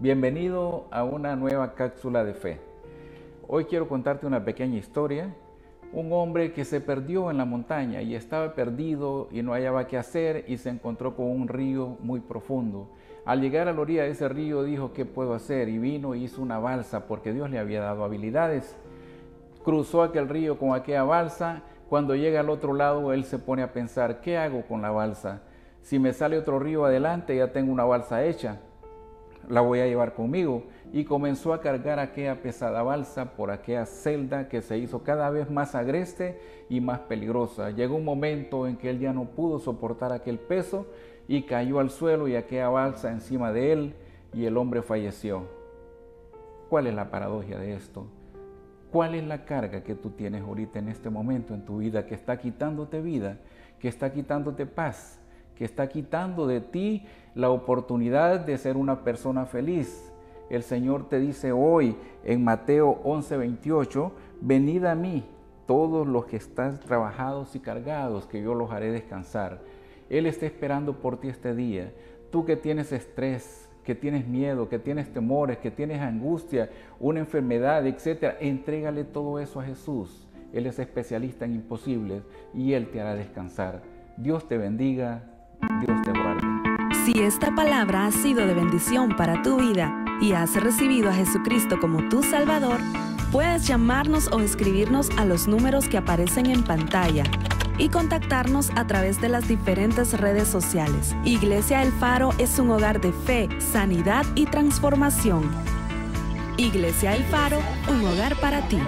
Bienvenido a una nueva cápsula de fe. Hoy quiero contarte una pequeña historia. Un hombre que se perdió en la montaña y estaba perdido y no hallaba qué hacer y se encontró con un río muy profundo. Al llegar a la orilla de ese río dijo, ¿qué puedo hacer? Y vino y hizo una balsa porque Dios le había dado habilidades. Cruzó aquel río con aquella balsa. Cuando llega al otro lado, él se pone a pensar, ¿qué hago con la balsa? Si me sale otro río adelante, ya tengo una balsa hecha, la voy a llevar conmigo. Y comenzó a cargar aquella pesada balsa por aquella celda que se hizo cada vez más agreste y más peligrosa. Llegó un momento en que él ya no pudo soportar aquel peso y cayó al suelo y aquella balsa encima de él y el hombre falleció. ¿Cuál es la paradoja de esto? ¿Cuál es la carga que tú tienes ahorita en este momento en tu vida que está quitándote vida, que está quitándote paz? Que está quitando de ti la oportunidad de ser una persona feliz. El Señor te dice hoy en Mateo 11:28, venid a mí todos los que están trabajados y cargados, que yo los haré descansar. Él está esperando por ti este día. Tú que tienes estrés, que tienes miedo, que tienes temores, que tienes angustia, una enfermedad, etc., entrégale todo eso a Jesús. Él es especialista en imposibles y Él te hará descansar. Dios te bendiga. Si esta palabra ha sido de bendición para tu vida y has recibido a Jesucristo como tu Salvador, puedes llamarnos o escribirnos a los números que aparecen en pantalla y contactarnos a través de las diferentes redes sociales. Iglesia El Faro es un hogar de fe, sanidad y transformación. Iglesia El Faro, un hogar para ti.